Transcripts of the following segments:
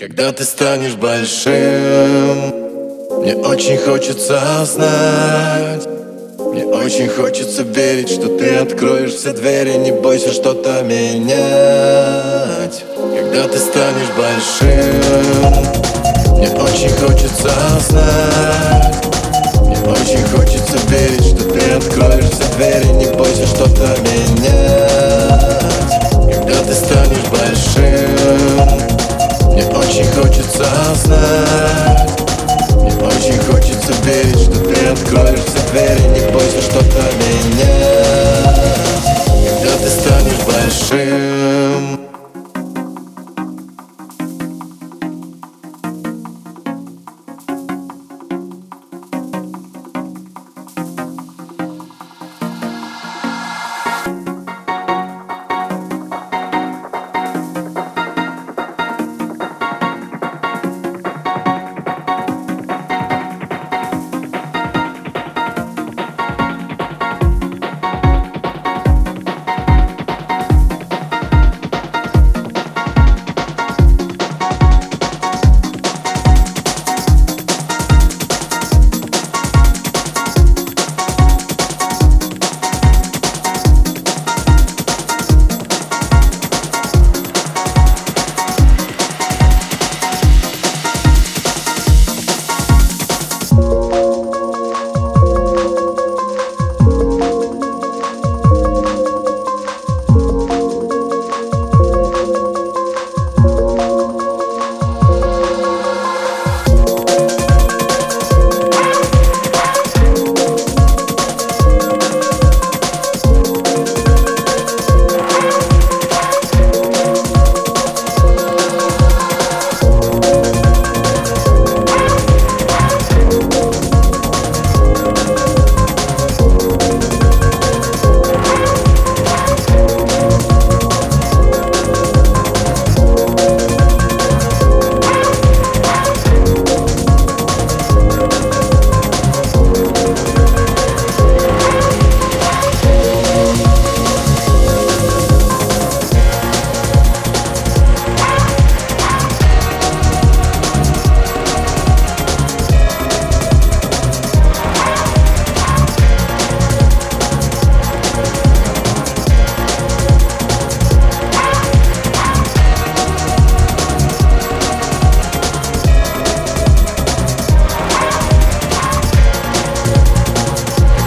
Когда ты станешь большим Мне очень хочется знать. Мне очень хочется верить, что ты откроешь все двери Не бойся что-то менять. Когда ты станешь большим Мне очень хочется знать. Мне очень хочется верить, что ты откроешь все двери Не бойся что-то менять станешь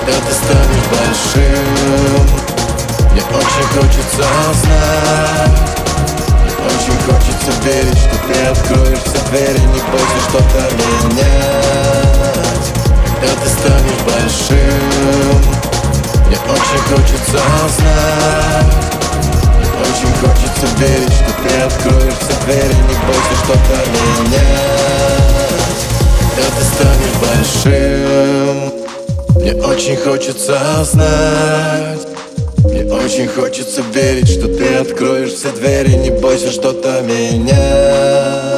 Когда ты станешь большим. Мне очень хочется знать. Мне очень хочется верить, что ты откроешь все двери Не бойся что-то менять. Когда ты станешь большим Мне очень хочется знать. Мне очень хочется верить, что ты откроешь все двери Не бойся что-то менять. Когда ты станешь большим мне очень хочется знать. Мне очень хочется верить, что ты откроешь все двери. Не бойся что-то менять